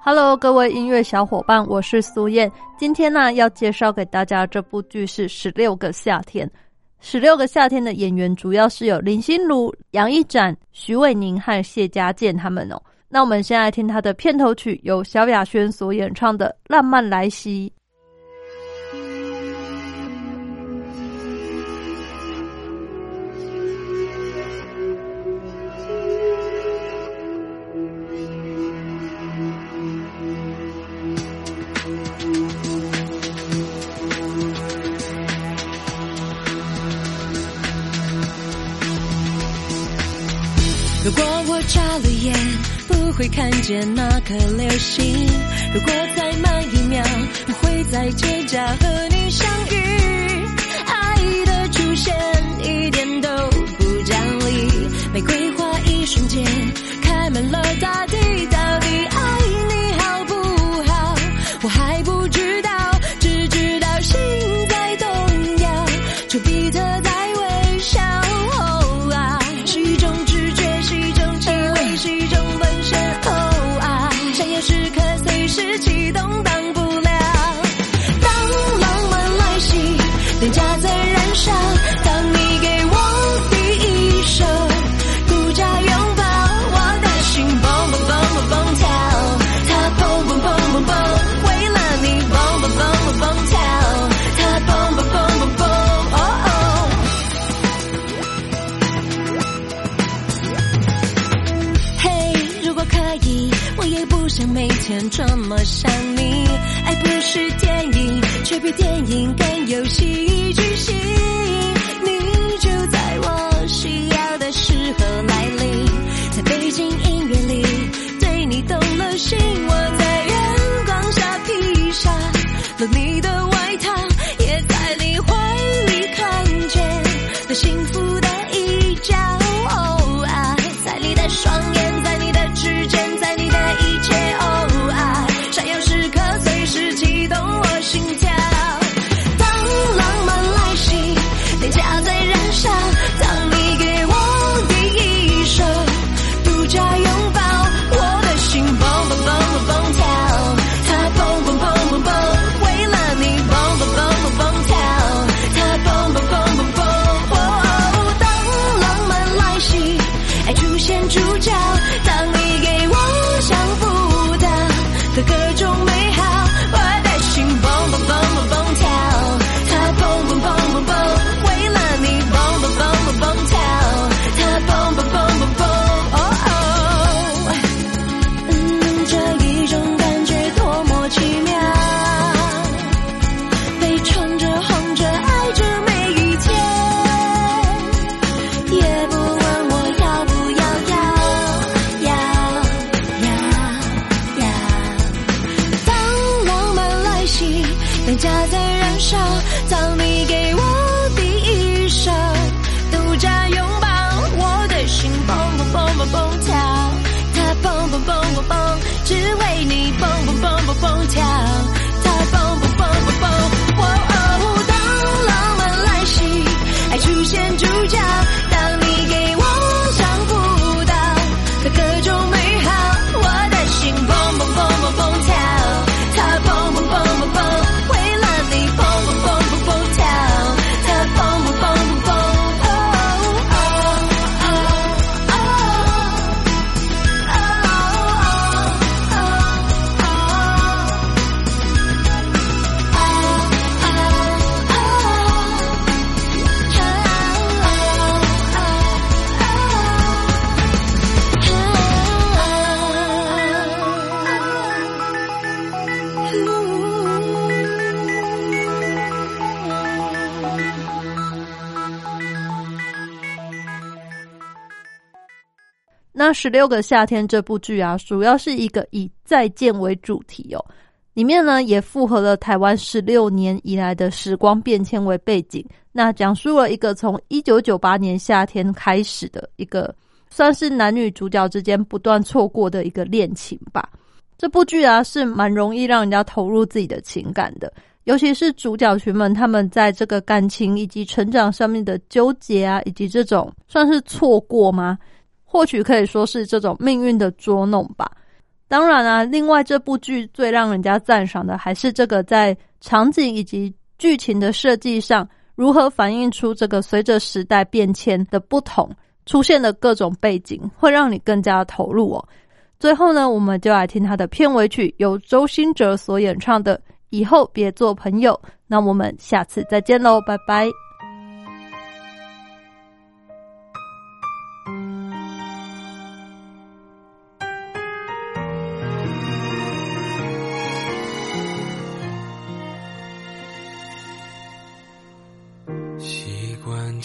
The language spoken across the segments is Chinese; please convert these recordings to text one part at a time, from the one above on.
Hello，各位音乐小伙伴，我是苏燕。今天呢，要介绍给大家这部剧是《十六个夏天》。《十六个夏天》的演员主要是有林心如、杨一展、徐伟宁和谢家健他们哦。那我们先来听他的片头曲，由萧亚轩所演唱的《浪漫来袭》。如果我眨了眼，不会看见那颗流星。如果再慢一秒，不会在街角和你相遇。爱的出现一点都不讲理，玫瑰花一瞬间开满了大随时启动当天这么想你，爱不是电影，却比电影更有戏剧性。那《十六个夏天》这部剧啊，主要是一个以再见为主题哦，里面呢也复合了台湾十六年以来的时光变迁为背景，那讲述了一个从一九九八年夏天开始的一个，算是男女主角之间不断错过的一个恋情吧。这部剧啊，是蛮容易让人家投入自己的情感的。尤其是主角群们，他们在这个感情以及成长上面的纠结啊，以及这种算是错过吗？或许可以说是这种命运的捉弄吧。当然啊，另外这部剧最让人家赞赏的，还是这个在场景以及剧情的设计上，如何反映出这个随着时代变迁的不同出现的各种背景，会让你更加投入哦。最后呢，我们就来听他的片尾曲，由周兴哲所演唱的。以后别做朋友，那我们下次再见喽，拜拜。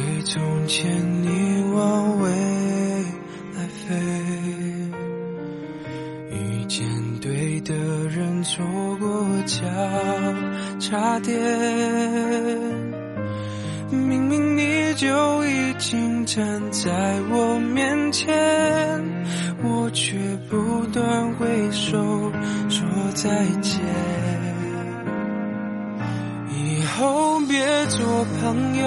走回从前，你往未来飞。遇见对的人，错过交叉点。明明你就已经站在我面前，我却不断挥手说再见。以后别做朋友，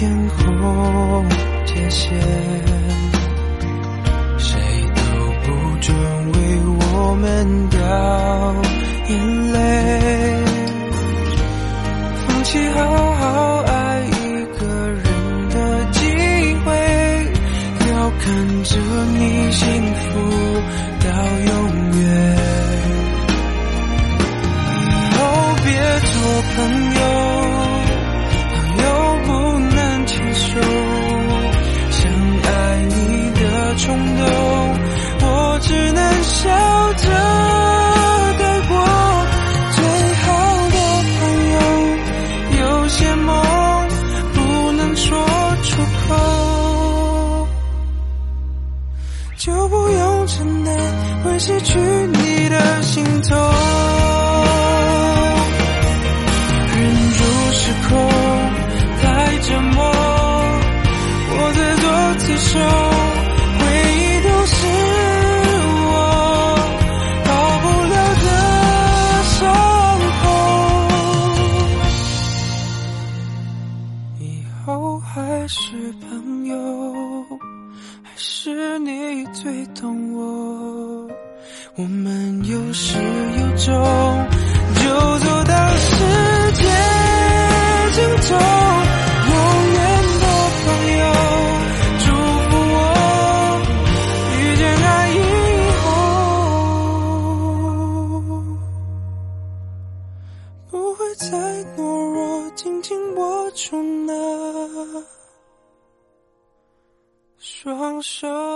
天空界限，谁都不准为我们掉眼泪。放弃好好爱一个人的机会，要看着你幸福到永远。以后别做朋友。时空太折磨，我自作自受，回忆都是我，逃不了的伤口。以后还是朋友，还是你最懂我，我们有始有终。那双手。